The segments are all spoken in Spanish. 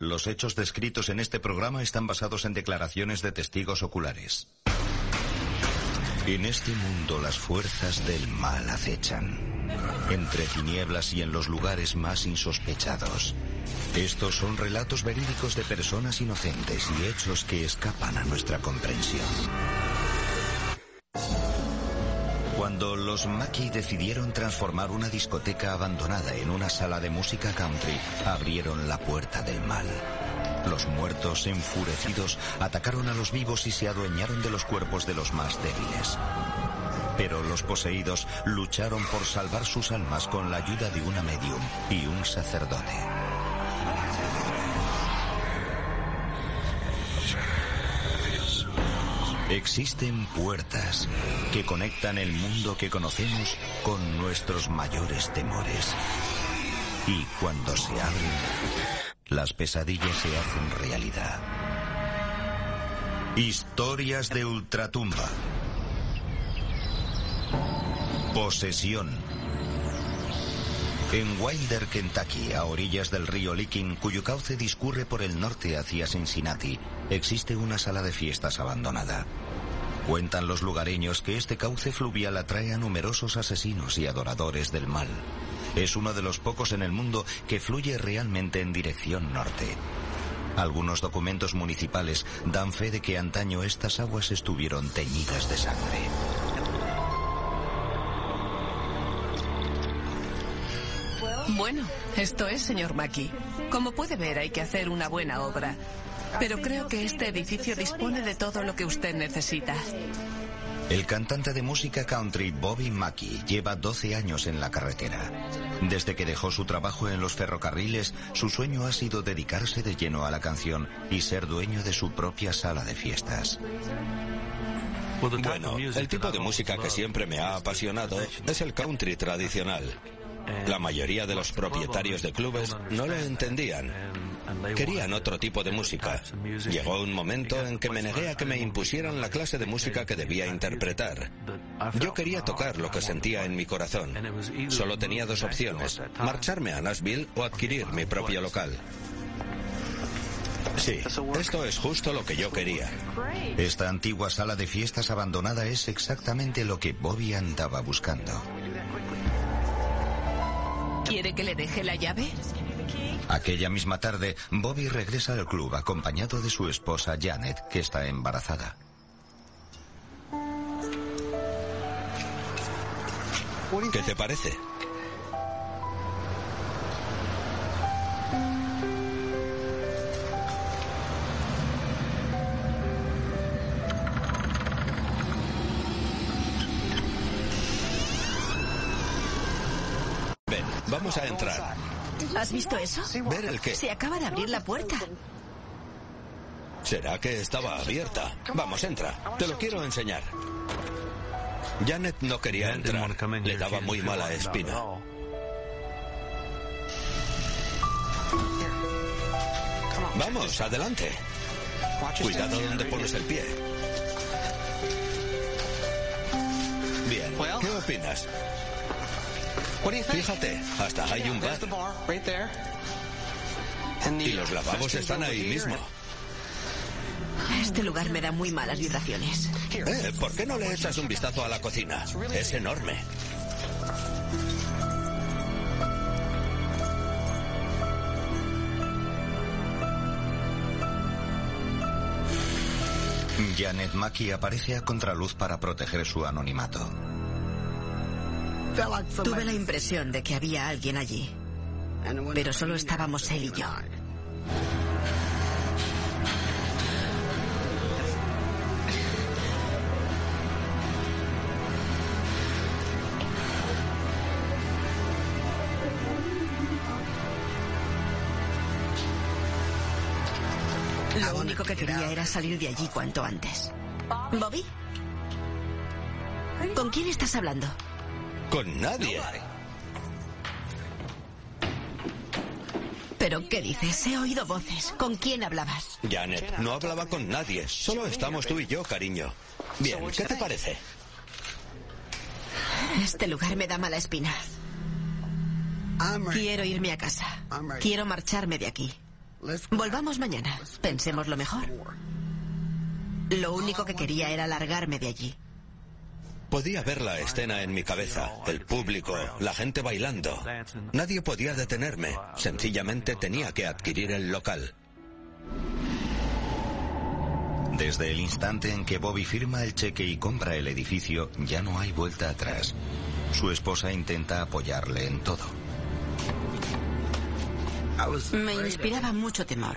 Los hechos descritos en este programa están basados en declaraciones de testigos oculares. En este mundo las fuerzas del mal acechan. Entre tinieblas y en los lugares más insospechados. Estos son relatos verídicos de personas inocentes y hechos que escapan a nuestra comprensión. Cuando los Maki decidieron transformar una discoteca abandonada en una sala de música country, abrieron la puerta del mal. Los muertos, enfurecidos, atacaron a los vivos y se adueñaron de los cuerpos de los más débiles. Pero los poseídos lucharon por salvar sus almas con la ayuda de una medium y un sacerdote. Existen puertas que conectan el mundo que conocemos con nuestros mayores temores. Y cuando se abren, las pesadillas se hacen realidad. Historias de ultratumba. Posesión. En Wilder, Kentucky, a orillas del río Licking, cuyo cauce discurre por el norte hacia Cincinnati, existe una sala de fiestas abandonada. Cuentan los lugareños que este cauce fluvial atrae a numerosos asesinos y adoradores del mal. Es uno de los pocos en el mundo que fluye realmente en dirección norte. Algunos documentos municipales dan fe de que antaño estas aguas estuvieron teñidas de sangre. Bueno, esto es, señor Maki. Como puede ver, hay que hacer una buena obra. Pero creo que este edificio dispone de todo lo que usted necesita. El cantante de música country Bobby Mackey lleva 12 años en la carretera. Desde que dejó su trabajo en los ferrocarriles, su sueño ha sido dedicarse de lleno a la canción y ser dueño de su propia sala de fiestas. Bueno, el tipo de música que siempre me ha apasionado es el country tradicional. La mayoría de los propietarios de clubes no lo entendían. Querían otro tipo de música. Llegó un momento en que me negué a que me impusieran la clase de música que debía interpretar. Yo quería tocar lo que sentía en mi corazón. Solo tenía dos opciones, marcharme a Nashville o adquirir mi propio local. Sí, esto es justo lo que yo quería. Esta antigua sala de fiestas abandonada es exactamente lo que Bobby andaba buscando. ¿Quiere que le deje la llave? Aquella misma tarde, Bobby regresa al club acompañado de su esposa Janet, que está embarazada. ¿Qué te parece? Vamos a entrar. ¿Has visto eso? ¿Ver el qué? Se acaba de abrir la puerta. ¿Será que estaba abierta? Vamos, entra. Te lo quiero enseñar. Janet no quería entrar. Le daba muy mala espina. Vamos, adelante. Cuidado donde pones el pie. Bien, ¿qué opinas? Fíjate, hasta hay un bar. Y los lavabos están ahí mismo. Este lugar me da muy malas vibraciones. Eh, ¿por qué no le echas un vistazo a la cocina? Es enorme. Janet Mackey aparece a contraluz para proteger su anonimato. Tuve la impresión de que había alguien allí, pero solo estábamos él y yo. Lo único que quería era salir de allí cuanto antes. ¿Bobby? ¿Con quién estás hablando? Con nadie. ¿Pero qué dices? He oído voces. ¿Con quién hablabas? Janet, no hablaba con nadie. Solo estamos tú y yo, cariño. Bien, ¿qué te parece? Este lugar me da mala espina. Quiero irme a casa. Quiero marcharme de aquí. Volvamos mañana. Pensemos lo mejor. Lo único que quería era largarme de allí. Podía ver la escena en mi cabeza, el público, la gente bailando. Nadie podía detenerme, sencillamente tenía que adquirir el local. Desde el instante en que Bobby firma el cheque y compra el edificio, ya no hay vuelta atrás. Su esposa intenta apoyarle en todo. Me inspiraba mucho temor,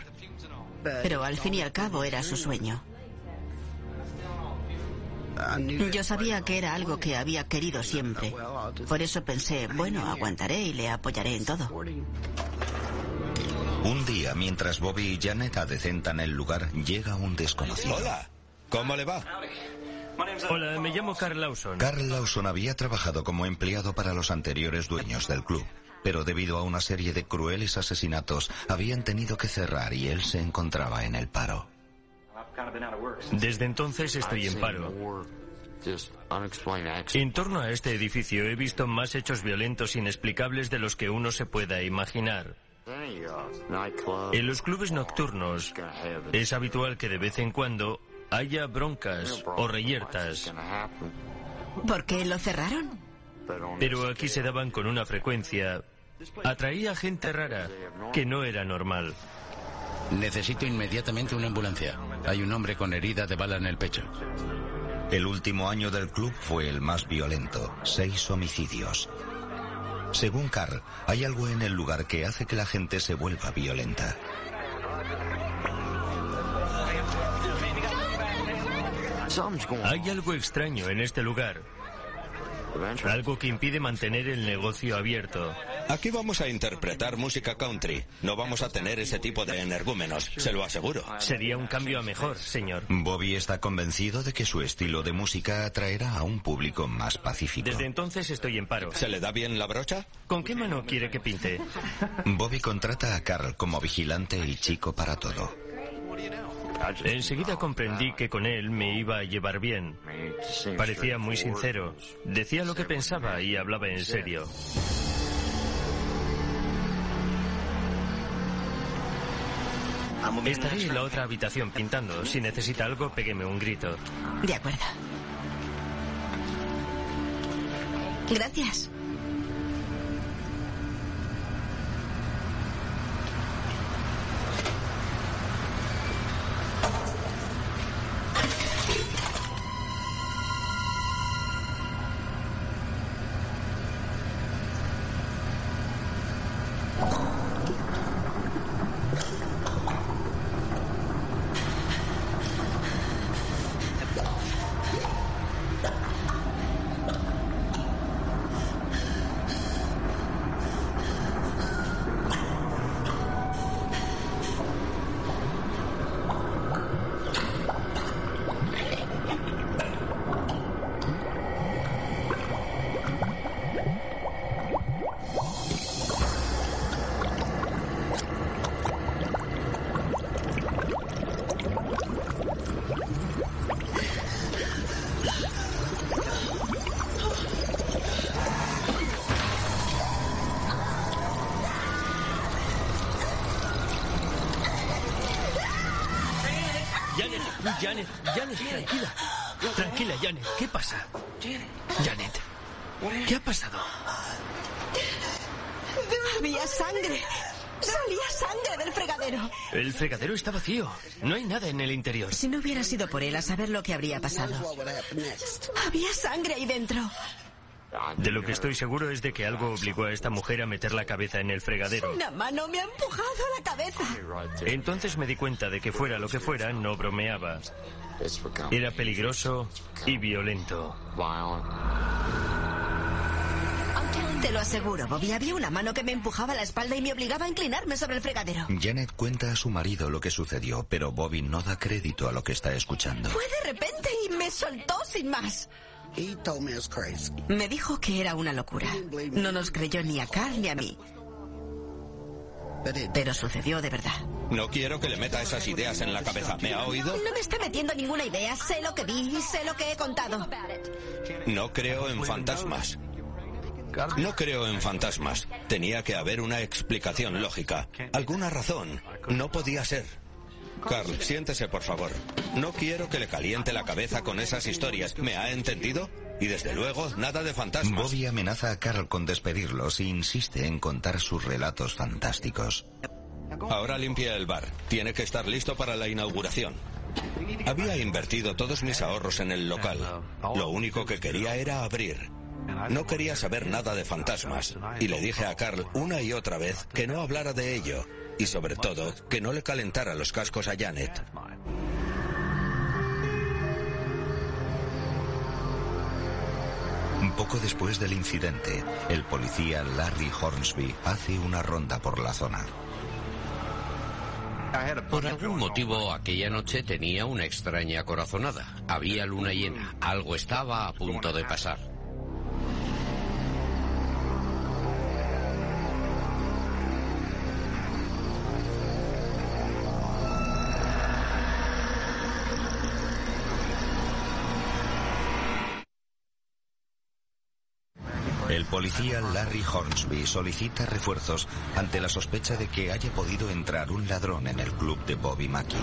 pero al fin y al cabo era su sueño. Yo sabía que era algo que había querido siempre. Por eso pensé, bueno, aguantaré y le apoyaré en todo. Un día, mientras Bobby y Janet adecentan el lugar, llega un desconocido. Hola, ¿cómo le va? Hola, me llamo Carl Lawson. Carl Lawson había trabajado como empleado para los anteriores dueños del club, pero debido a una serie de crueles asesinatos habían tenido que cerrar y él se encontraba en el paro. Desde entonces estoy en paro. En torno a este edificio he visto más hechos violentos inexplicables de los que uno se pueda imaginar. En los clubes nocturnos es habitual que de vez en cuando haya broncas o reyertas. ¿Por qué lo cerraron? Pero aquí se daban con una frecuencia. Atraía gente rara, que no era normal. Necesito inmediatamente una ambulancia. Hay un hombre con herida de bala en el pecho. El último año del club fue el más violento, seis homicidios. Según Carl, hay algo en el lugar que hace que la gente se vuelva violenta. Hay algo extraño en este lugar. Algo que impide mantener el negocio abierto. Aquí vamos a interpretar música country. No vamos a tener ese tipo de energúmenos, se lo aseguro. Sería un cambio a mejor, señor. Bobby está convencido de que su estilo de música atraerá a un público más pacífico. Desde entonces estoy en paro. ¿Se le da bien la brocha? ¿Con qué mano quiere que pinte? Bobby contrata a Carl como vigilante y chico para todo. Enseguida comprendí que con él me iba a llevar bien. Parecía muy sincero. Decía lo que pensaba y hablaba en serio. Estaré en la otra habitación pintando. Si necesita algo, pégueme un grito. De acuerdo. Gracias. Janet, tranquila. Tranquila, Janet. ¿Qué pasa? Janet, ¿qué ha pasado? Había sangre. Salía sangre del fregadero. El fregadero está vacío. No hay nada en el interior. Si no hubiera sido por él, a saber lo que habría pasado. Había sangre ahí dentro. De lo que estoy seguro es de que algo obligó a esta mujer a meter la cabeza en el fregadero. Una mano me ha empujado a la cabeza. Entonces me di cuenta de que fuera lo que fuera, no bromeaba. Era peligroso y violento. Te lo aseguro, Bobby. Había una mano que me empujaba a la espalda y me obligaba a inclinarme sobre el fregadero. Janet cuenta a su marido lo que sucedió, pero Bobby no da crédito a lo que está escuchando. Fue de repente y me soltó sin más. Me dijo que era una locura. No nos creyó ni a Carl ni a mí. Pero sucedió de verdad. No quiero que le meta esas ideas en la cabeza. ¿Me ha oído? No me está metiendo ninguna idea. Sé lo que vi y sé lo que he contado. No creo en fantasmas. No creo en fantasmas. Tenía que haber una explicación lógica. Alguna razón. No podía ser. Carl, siéntese, por favor. No quiero que le caliente la cabeza con esas historias. ¿Me ha entendido? Y desde luego, nada de fantasmas. Bobby amenaza a Carl con despedirlos e insiste en contar sus relatos fantásticos. Ahora limpia el bar. Tiene que estar listo para la inauguración. Había invertido todos mis ahorros en el local. Lo único que quería era abrir. No quería saber nada de fantasmas y le dije a Carl una y otra vez que no hablara de ello y sobre todo que no le calentara los cascos a Janet. Poco después del incidente, el policía Larry Hornsby hace una ronda por la zona. Por algún motivo, aquella noche tenía una extraña corazonada. Había luna llena. Algo estaba a punto de pasar. El policía Larry Hornsby solicita refuerzos ante la sospecha de que haya podido entrar un ladrón en el club de Bobby Mackey.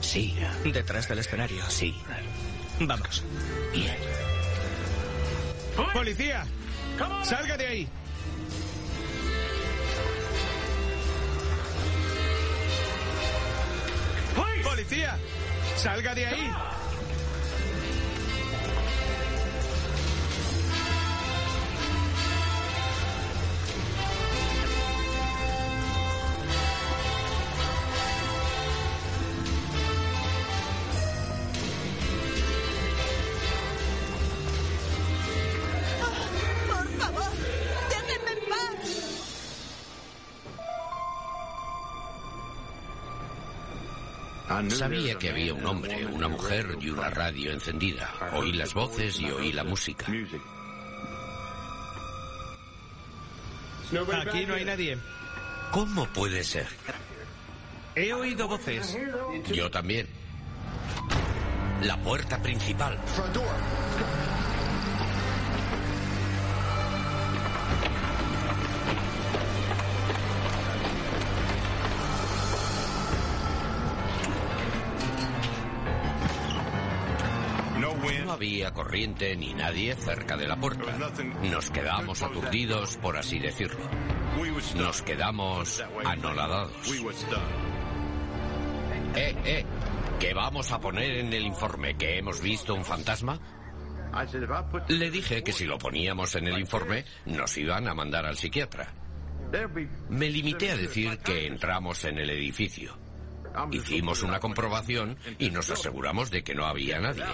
Sí. Detrás del escenario. Sí. Vamos. Bien. ¡Policía! ¡Salga de ahí! ¡Policía! ¡Salga de ahí! Sabía que había un hombre, una mujer y una radio encendida. Oí las voces y oí la música. Aquí no hay nadie. ¿Cómo puede ser? He oído voces. Yo también. La puerta principal. Corriente ni nadie cerca de la puerta. Nos quedamos aturdidos, por así decirlo. Nos quedamos anoladados. Eh, eh, ¿qué vamos a poner en el informe? ¿Que hemos visto un fantasma? Le dije que si lo poníamos en el informe, nos iban a mandar al psiquiatra. Me limité a decir que entramos en el edificio. Hicimos una comprobación y nos aseguramos de que no había nadie.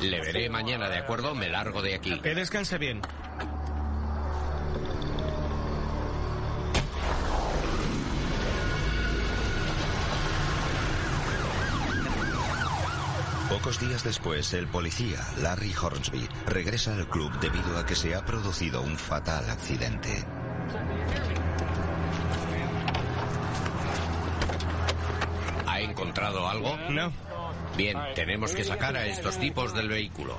Le veré mañana, ¿de acuerdo? Me largo de aquí. Que descanse bien. Pocos días después, el policía, Larry Hornsby, regresa al club debido a que se ha producido un fatal accidente. Encontrado algo? No. Bien, tenemos que sacar a estos tipos del vehículo.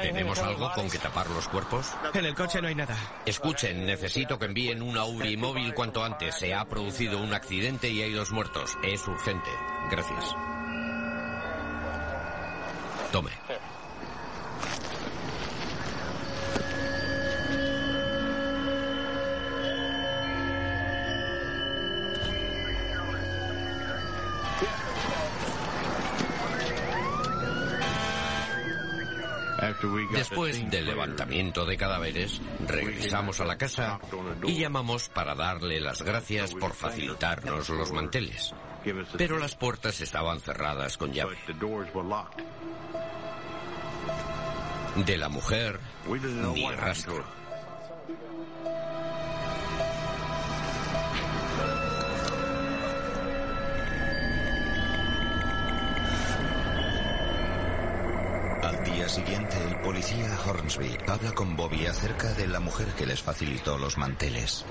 ¿Tenemos algo con que tapar los cuerpos? En el coche no hay nada. Escuchen, necesito que envíen una UBI móvil cuanto antes. Se ha producido un accidente y hay dos muertos. Es urgente. Gracias. Tome. Después del levantamiento de cadáveres, regresamos a la casa y llamamos para darle las gracias por facilitarnos los manteles. Pero las puertas estaban cerradas con llave. De la mujer, ni rastro. Día siguiente, el policía Hornsby habla con Bobby acerca de la mujer que les facilitó los manteles.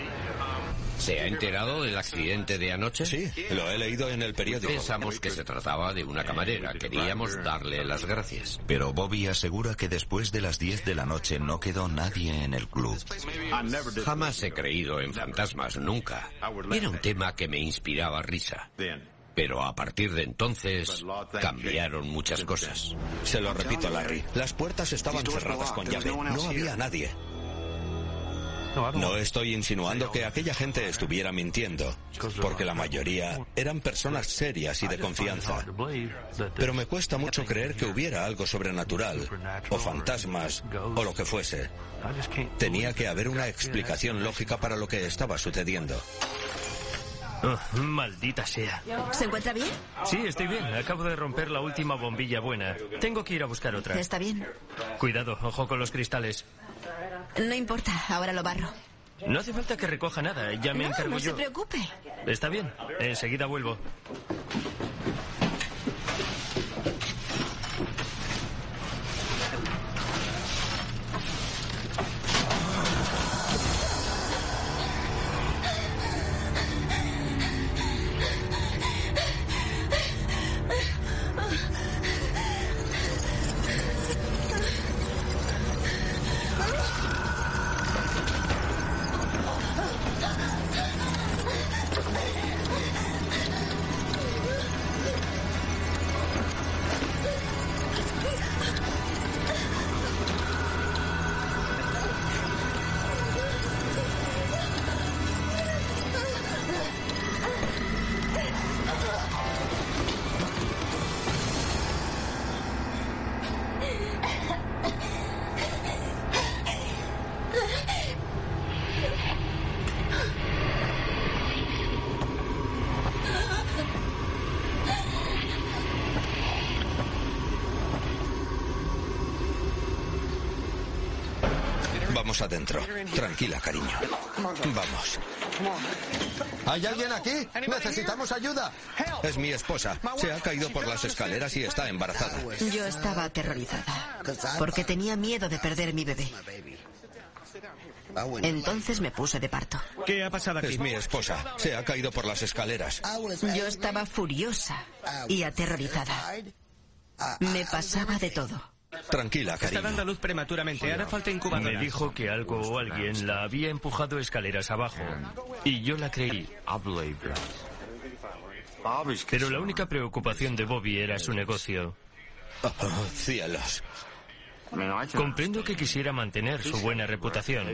¿Se ha enterado del accidente de anoche? Sí, lo he leído en el periódico. Pensamos que se trataba de una camarera. Queríamos darle las gracias. Pero Bobby asegura que después de las 10 de la noche no quedó nadie en el club. Jamás he creído en fantasmas, nunca. Era un tema que me inspiraba risa. Pero a partir de entonces cambiaron muchas cosas. Se lo repito, Larry. Las puertas estaban cerradas con llave. No había nadie. No estoy insinuando que aquella gente estuviera mintiendo, porque la mayoría eran personas serias y de confianza. Pero me cuesta mucho creer que hubiera algo sobrenatural, o fantasmas, o lo que fuese. Tenía que haber una explicación lógica para lo que estaba sucediendo. Oh, maldita sea. ¿Se encuentra bien? Sí, estoy bien. Acabo de romper la última bombilla buena. Tengo que ir a buscar otra. Está bien. Cuidado, ojo con los cristales. No importa, ahora lo barro. No hace falta que recoja nada, ya me no, encargo no yo. se preocupe. Está bien, enseguida vuelvo. Adentro. Tranquila, cariño. Vamos. ¿Hay alguien aquí? Necesitamos ayuda. Es mi esposa. Se ha caído por las escaleras y está embarazada. Yo estaba aterrorizada porque tenía miedo de perder mi bebé. Entonces me puse de parto. ¿Qué ha pasado aquí? Es mi esposa. Se ha caído por las escaleras. Yo estaba furiosa y aterrorizada. Me pasaba de todo. Tranquila, Está cariño. dando a luz prematuramente. Ahora falta incubadora. Me dijo que algo o alguien la había empujado escaleras abajo. Y yo la creí. Pero la única preocupación de Bobby era su negocio. Oh, cielos. Comprendo que quisiera mantener su buena reputación.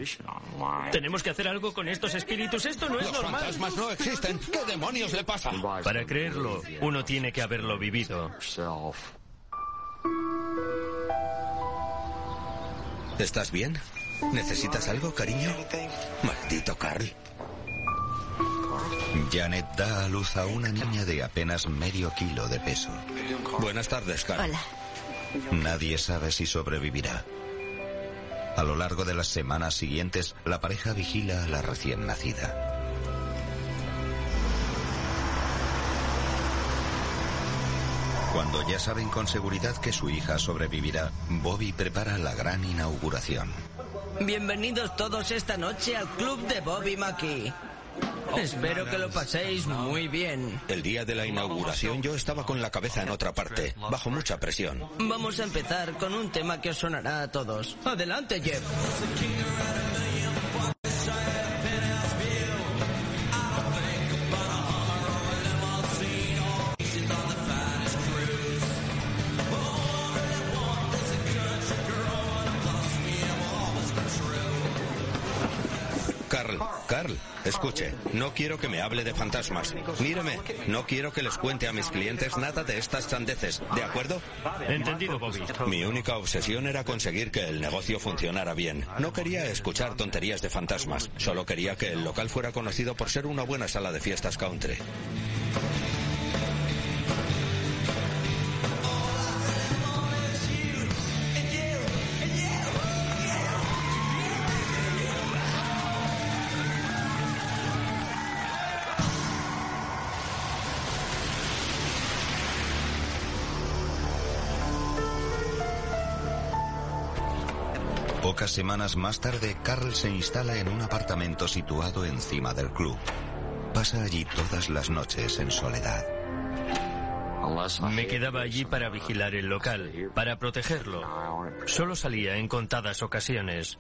Tenemos que hacer algo con estos espíritus. Esto no es Los normal. fantasmas no existen. ¿Qué demonios le pasa? Para creerlo, uno tiene que haberlo vivido. ¿Estás bien? ¿Necesitas algo, cariño? Maldito Carl. Janet da a luz a una niña de apenas medio kilo de peso. Buenas tardes, Carl. Hola. Nadie sabe si sobrevivirá. A lo largo de las semanas siguientes, la pareja vigila a la recién nacida. Cuando ya saben con seguridad que su hija sobrevivirá, Bobby prepara la gran inauguración. Bienvenidos todos esta noche al club de Bobby Mackey. Espero que lo paséis muy bien. El día de la inauguración yo estaba con la cabeza en otra parte, bajo mucha presión. Vamos a empezar con un tema que os sonará a todos. Adelante, Jeff. Carl, Carl, escuche, no quiero que me hable de fantasmas. Míreme, no quiero que les cuente a mis clientes nada de estas sandeces, ¿de acuerdo? Entendido, Bobby. Mi única obsesión era conseguir que el negocio funcionara bien. No quería escuchar tonterías de fantasmas, solo quería que el local fuera conocido por ser una buena sala de fiestas country. Pocas semanas más tarde, Carl se instala en un apartamento situado encima del club. Pasa allí todas las noches en soledad. Me quedaba allí para vigilar el local, para protegerlo. Solo salía en contadas ocasiones.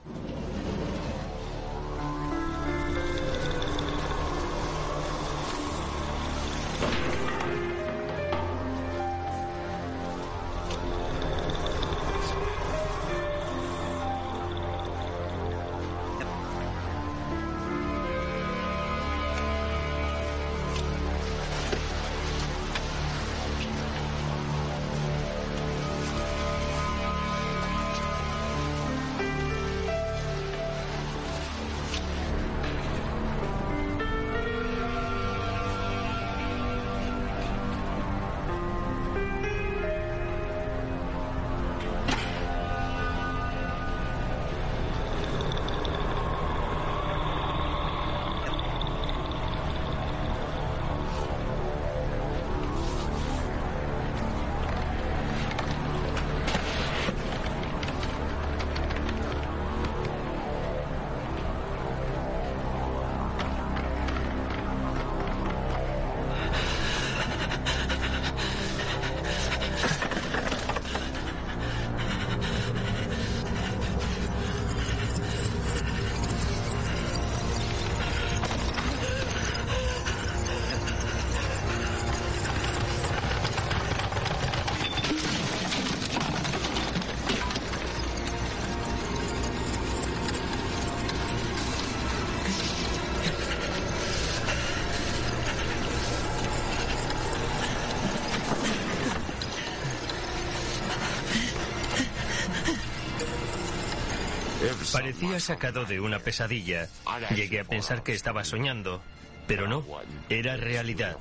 Parecía sacado de una pesadilla. Llegué a pensar que estaba soñando, pero no, era realidad.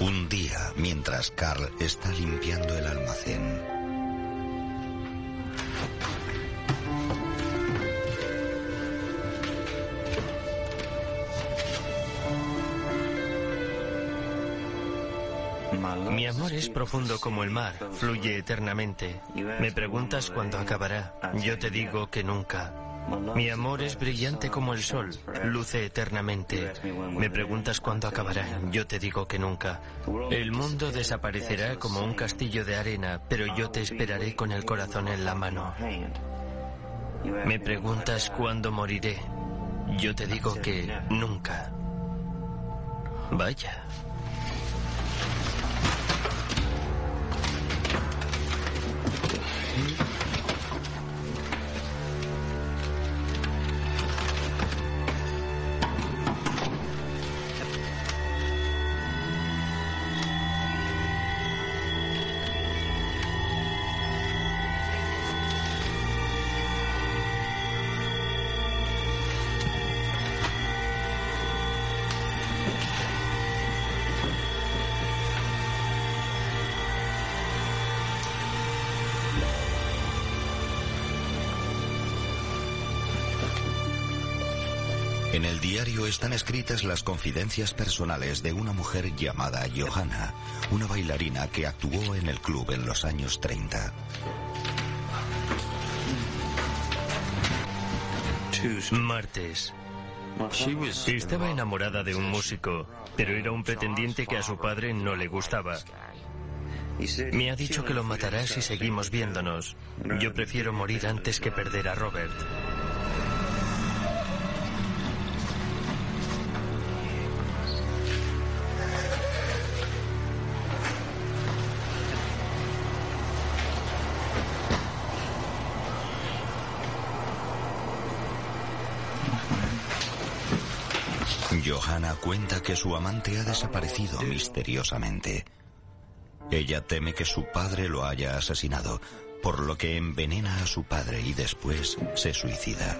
Un día, mientras Carl está limpiando el almacén, Mi amor es profundo como el mar, fluye eternamente. Me preguntas cuándo acabará. Yo te digo que nunca. Mi amor es brillante como el sol, luce eternamente. Me preguntas cuándo acabará. Yo te digo que nunca. El mundo desaparecerá como un castillo de arena, pero yo te esperaré con el corazón en la mano. Me preguntas cuándo moriré. Yo te digo que nunca. Vaya. En el diario están escritas las confidencias personales de una mujer llamada Johanna, una bailarina que actuó en el club en los años 30. Martes. Estaba enamorada de un músico, pero era un pretendiente que a su padre no le gustaba. Me ha dicho que lo matará si seguimos viéndonos. Yo prefiero morir antes que perder a Robert. Cuenta que su amante ha desaparecido misteriosamente. Ella teme que su padre lo haya asesinado, por lo que envenena a su padre y después se suicida.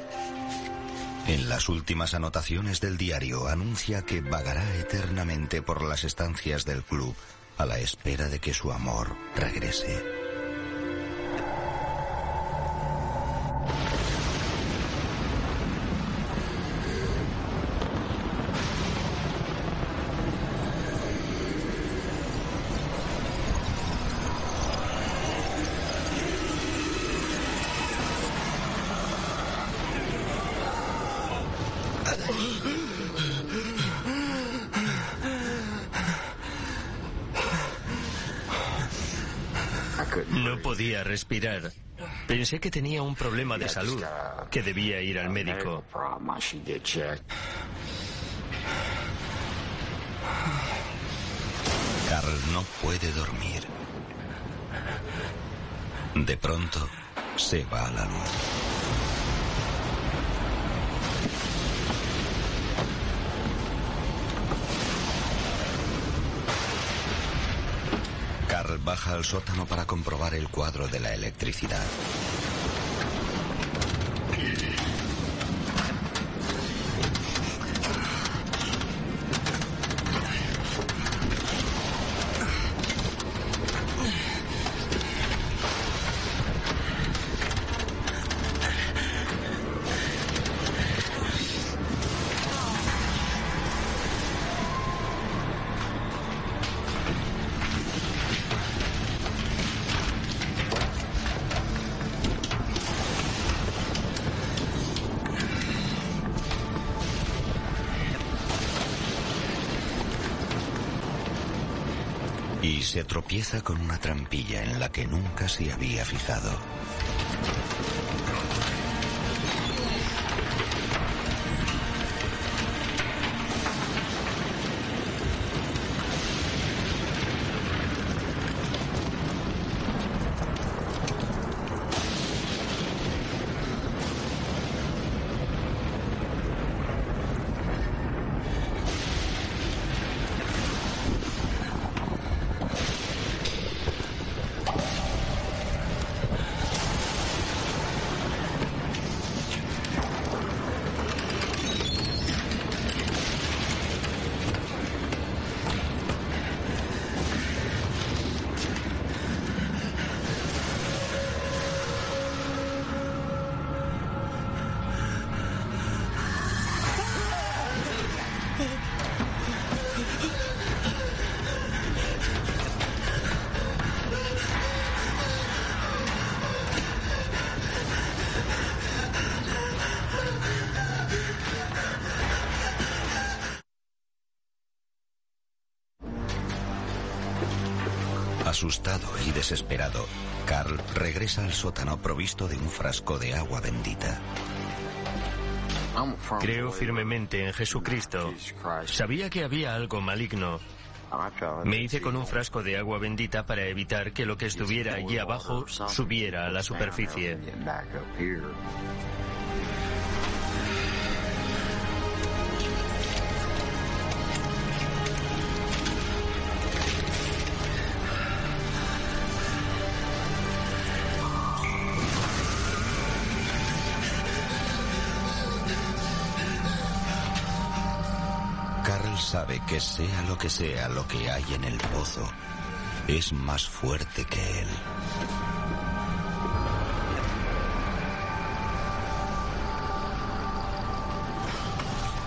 En las últimas anotaciones del diario anuncia que vagará eternamente por las estancias del club a la espera de que su amor regrese. Pensé que tenía un problema de salud, que debía ir al médico. Carl no puede dormir. De pronto, se va a la luz. Baja al sótano para comprobar el cuadro de la electricidad. Se tropieza con una trampilla en la que nunca se había fijado. Asustado y desesperado, Carl regresa al sótano provisto de un frasco de agua bendita. Creo firmemente en Jesucristo. Sabía que había algo maligno. Me hice con un frasco de agua bendita para evitar que lo que estuviera allí abajo subiera a la superficie. Que sea lo que sea lo que hay en el pozo, es más fuerte que él.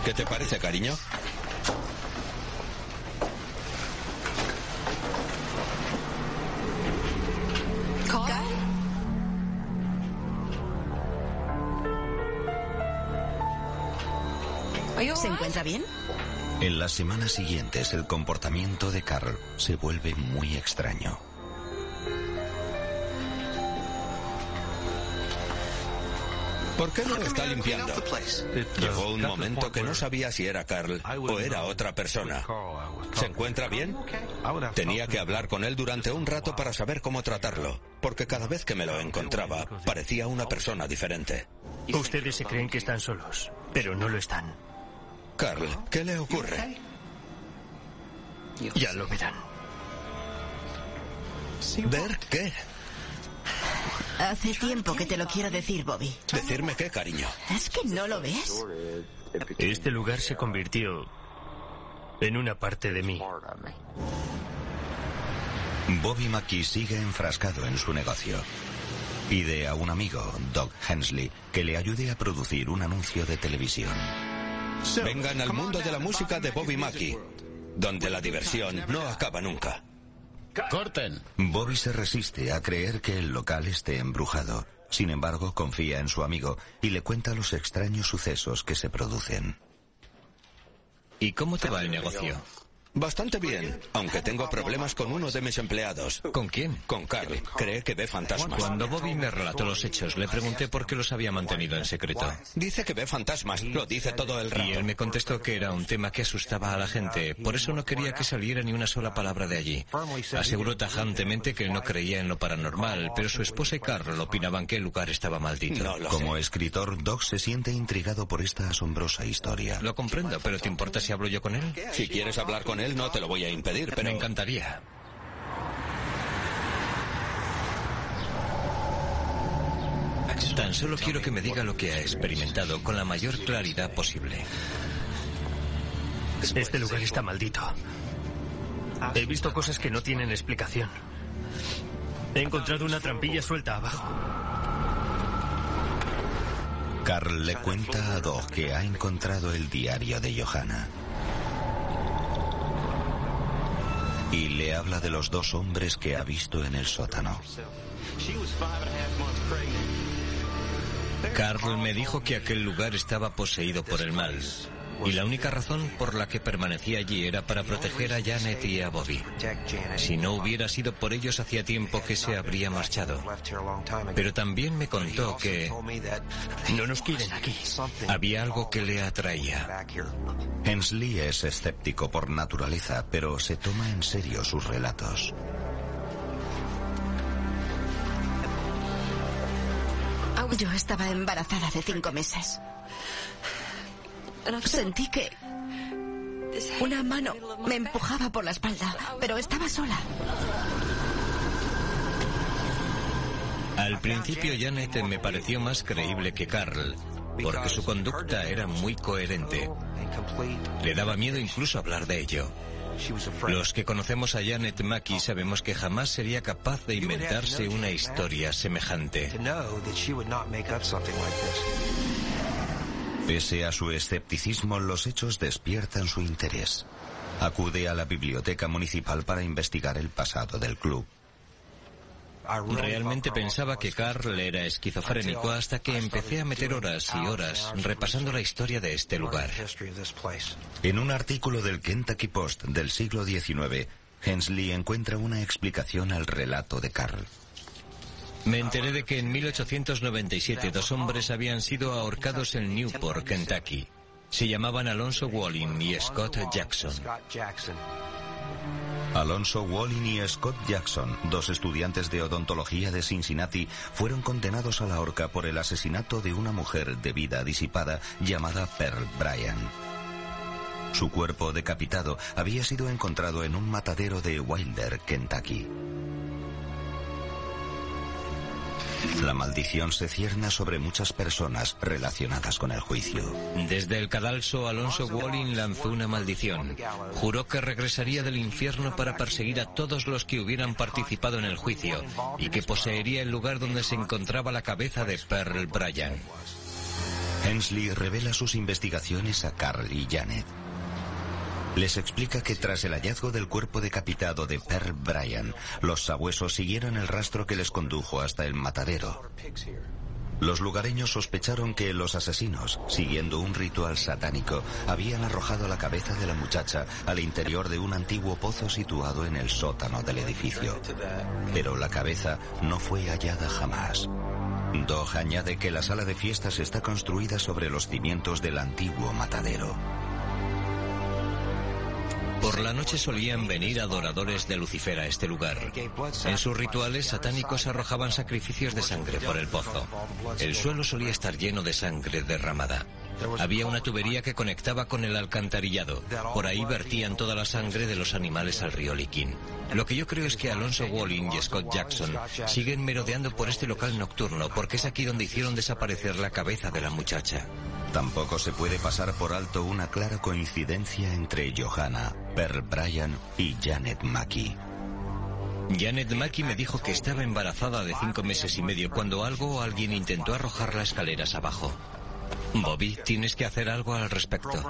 ¿Qué te parece, cariño? ¿Se encuentra bien? En las semanas siguientes el comportamiento de Carl se vuelve muy extraño. ¿Por qué no lo está limpiando? Llegó un momento que no sabía si era Carl o era otra persona. ¿Se encuentra bien? Tenía que hablar con él durante un rato para saber cómo tratarlo, porque cada vez que me lo encontraba parecía una persona diferente. Ustedes se creen que están solos, pero no lo están. Carl, ¿qué le ocurre? Ya lo verán. ¿Ver qué? Hace tiempo que te lo quiero decir, Bobby. ¿Decirme qué, cariño? ¿Es que no lo ves? Este lugar se convirtió en una parte de mí. Bobby McKee sigue enfrascado en su negocio. Pide a un amigo, Doug Hensley, que le ayude a producir un anuncio de televisión. Vengan al mundo de la música de Bobby Mackey, donde la diversión no acaba nunca. ¡Corten! Bobby se resiste a creer que el local esté embrujado. Sin embargo, confía en su amigo y le cuenta los extraños sucesos que se producen. ¿Y cómo te va el negocio? Bastante bien, aunque tengo problemas con uno de mis empleados. ¿Con quién? Con Carl. Cree que ve fantasmas. Cuando Bobby me relató los hechos, le pregunté por qué los había mantenido en secreto. Dice que ve fantasmas, lo dice todo el rato. Y él me contestó que era un tema que asustaba a la gente, por eso no quería que saliera ni una sola palabra de allí. Aseguró tajantemente que él no creía en lo paranormal, pero su esposa y Carl opinaban que el lugar estaba maldito. No Como sé. escritor, Doug se siente intrigado por esta asombrosa historia. Lo comprendo, pero ¿te importa si hablo yo con él? Si quieres hablar con él, no te lo voy a impedir, pero... Me encantaría. Tan solo quiero que me diga lo que ha experimentado con la mayor claridad posible. Este lugar está maldito. He visto cosas que no tienen explicación. He encontrado una trampilla suelta abajo. Carl le cuenta a Doug que ha encontrado el diario de Johanna. Y le habla de los dos hombres que ha visto en el sótano. Carl me dijo que aquel lugar estaba poseído por el mal. Y la única razón por la que permanecía allí era para proteger a Janet y a Bobby. Si no hubiera sido por ellos hacía tiempo que se habría marchado. Pero también me contó que No nos quieren aquí. había algo que le atraía. Hensley es escéptico por naturaleza, pero se toma en serio sus relatos. Yo estaba embarazada de cinco meses. Sentí que una mano me empujaba por la espalda, pero estaba sola. Al principio Janet me pareció más creíble que Carl, porque su conducta era muy coherente. Le daba miedo incluso hablar de ello. Los que conocemos a Janet Mackey sabemos que jamás sería capaz de inventarse una historia semejante. Pese a su escepticismo, los hechos despiertan su interés. Acude a la biblioteca municipal para investigar el pasado del club. Realmente pensaba que Carl era esquizofrénico hasta que empecé a meter horas y horas repasando la historia de este lugar. En un artículo del Kentucky Post del siglo XIX, Hensley encuentra una explicación al relato de Carl. Me enteré de que en 1897 dos hombres habían sido ahorcados en Newport, Kentucky. Se llamaban Alonso Walling y Scott Jackson. Alonso Wallin y Scott Jackson, dos estudiantes de odontología de Cincinnati, fueron condenados a la horca por el asesinato de una mujer de vida disipada llamada Pearl Bryan. Su cuerpo decapitado había sido encontrado en un matadero de Wilder, Kentucky. La maldición se cierna sobre muchas personas relacionadas con el juicio. Desde el cadalso, Alonso Walling lanzó una maldición. Juró que regresaría del infierno para perseguir a todos los que hubieran participado en el juicio y que poseería el lugar donde se encontraba la cabeza de Pearl Bryan. Hensley revela sus investigaciones a Carl y Janet. Les explica que tras el hallazgo del cuerpo decapitado de Pearl Bryan, los sabuesos siguieron el rastro que les condujo hasta el matadero. Los lugareños sospecharon que los asesinos, siguiendo un ritual satánico, habían arrojado la cabeza de la muchacha al interior de un antiguo pozo situado en el sótano del edificio. Pero la cabeza no fue hallada jamás. Dog añade que la sala de fiestas está construida sobre los cimientos del antiguo matadero. Por la noche solían venir adoradores de Lucifer a este lugar. En sus rituales satánicos arrojaban sacrificios de sangre por el pozo. El suelo solía estar lleno de sangre derramada. Había una tubería que conectaba con el alcantarillado. Por ahí vertían toda la sangre de los animales al río Likin. Lo que yo creo es que Alonso Walling y Scott Jackson siguen merodeando por este local nocturno porque es aquí donde hicieron desaparecer la cabeza de la muchacha. Tampoco se puede pasar por alto una clara coincidencia entre Johanna, Pearl Bryan y Janet Mackey. Janet Mackey me dijo que estaba embarazada de cinco meses y medio cuando algo o alguien intentó arrojar las escaleras abajo. Bobby, tienes que hacer algo al respecto.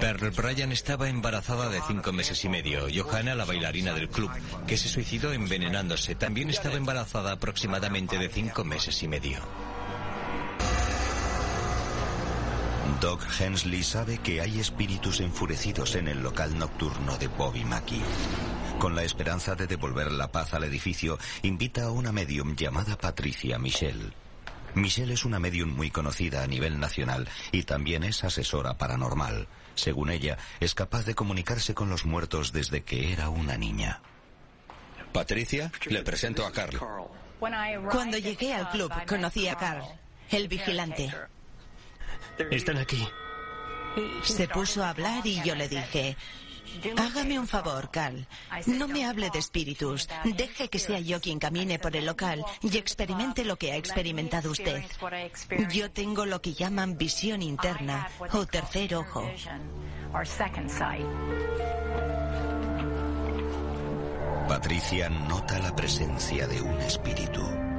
Pearl Bryan estaba embarazada de cinco meses y medio. Johanna, la bailarina del club, que se suicidó envenenándose, también estaba embarazada aproximadamente de cinco meses y medio. Doc Hensley sabe que hay espíritus enfurecidos en el local nocturno de Bobby Mackey. Con la esperanza de devolver la paz al edificio, invita a una medium llamada Patricia Michelle. Michelle es una medium muy conocida a nivel nacional y también es asesora paranormal. Según ella, es capaz de comunicarse con los muertos desde que era una niña. Patricia, le presento a Carl. Cuando llegué al club, conocí a Carl, el vigilante. Están aquí. Se puso a hablar y yo le dije, Hágame un favor, Carl. No me hable de espíritus. Deje que sea yo quien camine por el local y experimente lo que ha experimentado usted. Yo tengo lo que llaman visión interna o tercer ojo. Patricia nota la presencia de un espíritu.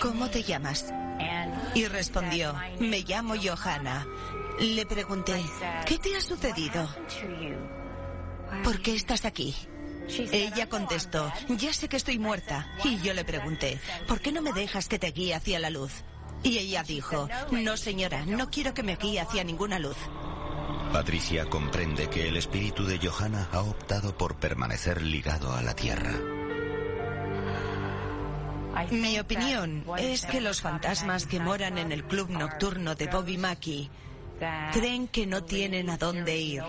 ¿Cómo te llamas? Y respondió, me llamo Johanna. Le pregunté, ¿qué te ha sucedido? ¿Por qué estás aquí? Ella contestó, ya sé que estoy muerta. Y yo le pregunté, ¿por qué no me dejas que te guíe hacia la luz? Y ella dijo, no señora, no quiero que me guíe hacia ninguna luz. Patricia comprende que el espíritu de Johanna ha optado por permanecer ligado a la tierra. Mi opinión es que los fantasmas que moran en el club nocturno de Bobby Mackey creen que no tienen a dónde ir.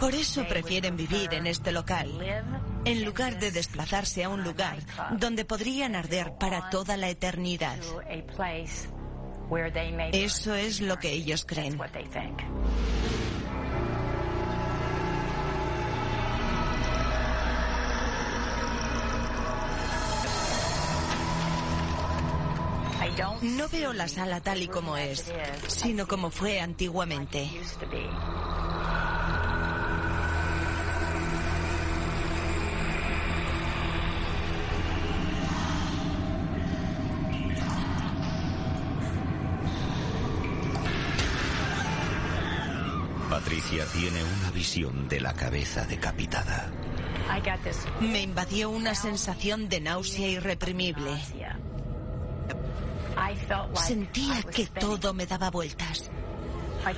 Por eso prefieren vivir en este local, en lugar de desplazarse a un lugar donde podrían arder para toda la eternidad. Eso es lo que ellos creen. No veo la sala tal y como es, sino como fue antiguamente. Patricia tiene una visión de la cabeza decapitada. Me invadió una sensación de náusea irreprimible. Sentía que todo me daba vueltas.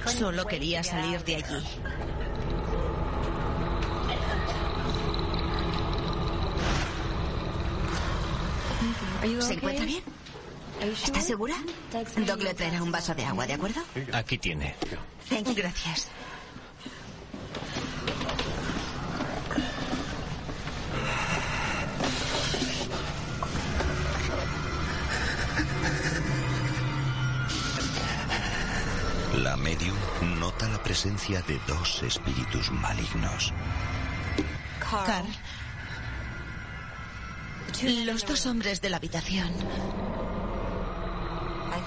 Solo quería salir de allí. ¿Se encuentra bien? ¿Está segura? Doc le traerá un vaso de agua, ¿de acuerdo? Aquí tiene. Gracias. Presencia de dos espíritus malignos. Carl. Los dos hombres de la habitación.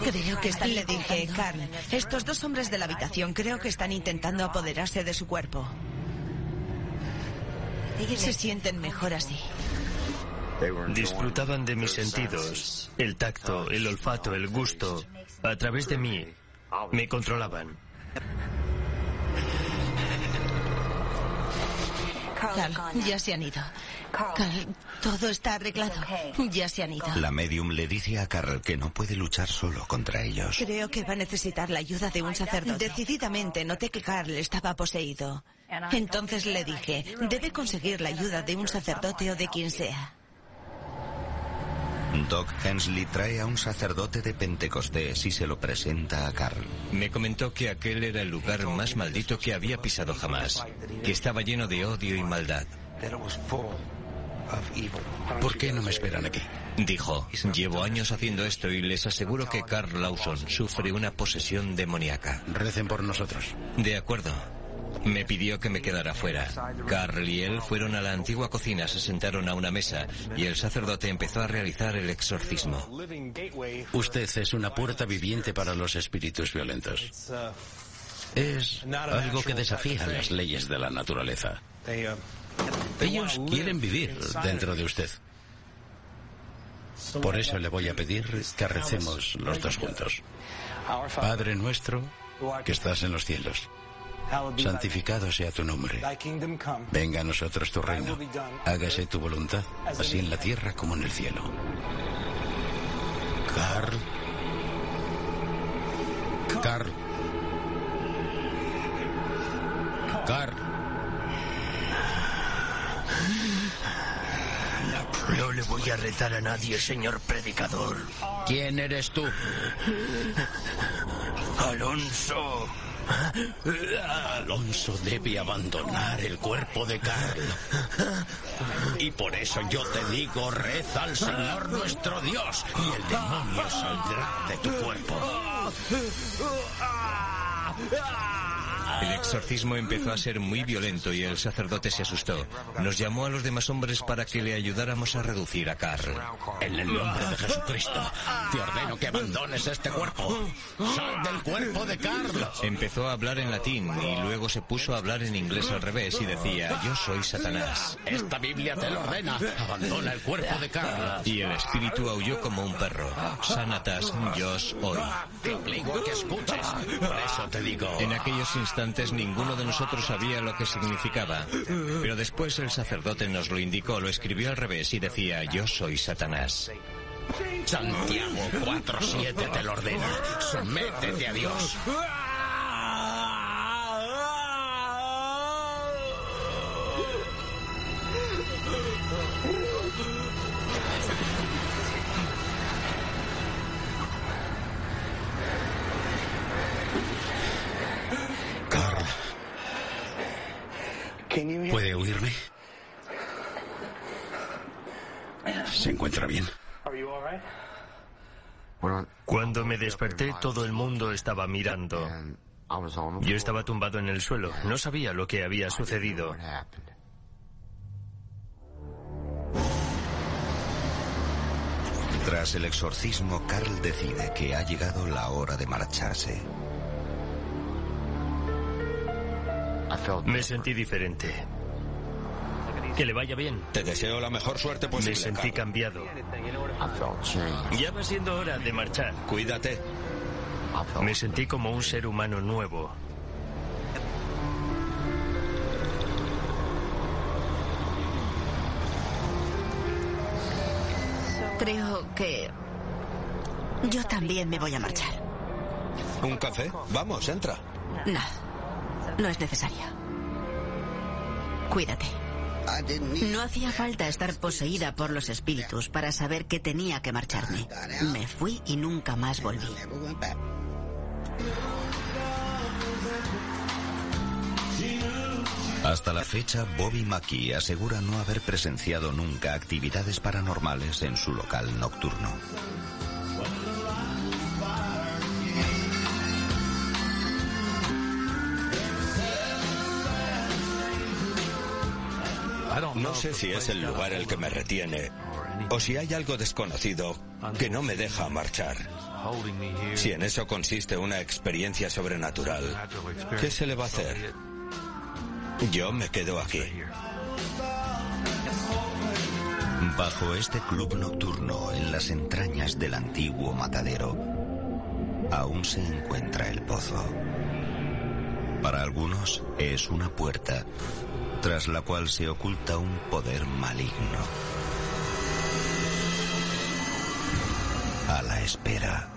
Creo que están, le dije, Carl, estos dos hombres de la habitación creo que están intentando apoderarse de su cuerpo. Se sienten mejor así. Disfrutaban de mis sentidos, el tacto, el olfato, el gusto, a través de mí. Me controlaban. Carl, ya se han ido. Carl, todo está arreglado. Ya se han ido. La medium le dice a Carl que no puede luchar solo contra ellos. Creo que va a necesitar la ayuda de un sacerdote. Decididamente noté que Carl estaba poseído. Entonces le dije, debe conseguir la ayuda de un sacerdote o de quien sea. Doc Hensley trae a un sacerdote de Pentecostés y se lo presenta a Carl. Me comentó que aquel era el lugar más maldito que había pisado jamás, que estaba lleno de odio y maldad. ¿Por qué no me esperan aquí? Dijo, llevo años haciendo esto y les aseguro que Carl Lawson sufre una posesión demoníaca. Recen por nosotros. De acuerdo. Me pidió que me quedara fuera. Carl y él fueron a la antigua cocina, se sentaron a una mesa y el sacerdote empezó a realizar el exorcismo. Usted es una puerta viviente para los espíritus violentos. Es algo que desafía las leyes de la naturaleza. Ellos quieren vivir dentro de usted. Por eso le voy a pedir que recemos los dos juntos. Padre nuestro, que estás en los cielos santificado sea tu nombre. Venga a nosotros tu reino. Hágase tu voluntad, así en la tierra como en el cielo. Carl. Carl. Carl. No le voy a rezar a nadie, señor predicador. ¿Quién eres tú? Alonso. Alonso debe abandonar el cuerpo de Carl. Y por eso yo te digo, reza al Señor nuestro Dios y el demonio saldrá de tu cuerpo. El exorcismo empezó a ser muy violento y el sacerdote se asustó. Nos llamó a los demás hombres para que le ayudáramos a reducir a Carl. En el nombre de Jesucristo, te ordeno que abandones este cuerpo. Sal del cuerpo de Carl. Empezó a hablar en latín y luego se puso a hablar en inglés al revés y decía, yo soy Satanás. Esta Biblia te lo ordena. Abandona el cuerpo de Carl. Y el espíritu aulló como un perro. Sanatas, yo hoy. Te obligo a que escuches. Por eso te digo. En aquellos instantes ninguno de nosotros sabía lo que significaba. Pero después el sacerdote nos lo indicó, lo escribió al revés y decía, yo soy Satanás. Santiago 4.7 te lo ordena. Sométete a Dios. Todo el mundo estaba mirando. Yo estaba tumbado en el suelo. No sabía lo que había sucedido. Tras el exorcismo, Carl decide que ha llegado la hora de marcharse. Me sentí diferente. Que le vaya bien. Te deseo la mejor suerte posible. Me sentí cambiado. Ya va siendo hora de marchar. Cuídate. Me sentí como un ser humano nuevo. Creo que yo también me voy a marchar. ¿Un café? Vamos, entra. No, no es necesario. Cuídate. No hacía falta estar poseída por los espíritus para saber que tenía que marcharme. Me fui y nunca más volví. Hasta la fecha, Bobby McKee asegura no haber presenciado nunca actividades paranormales en su local nocturno. No sé si es el lugar el que me retiene o si hay algo desconocido que no me deja marchar. Si en eso consiste una experiencia sobrenatural, ¿qué se le va a hacer? Yo me quedo aquí. Bajo este club nocturno, en las entrañas del antiguo matadero, aún se encuentra el pozo. Para algunos es una puerta tras la cual se oculta un poder maligno. A la espera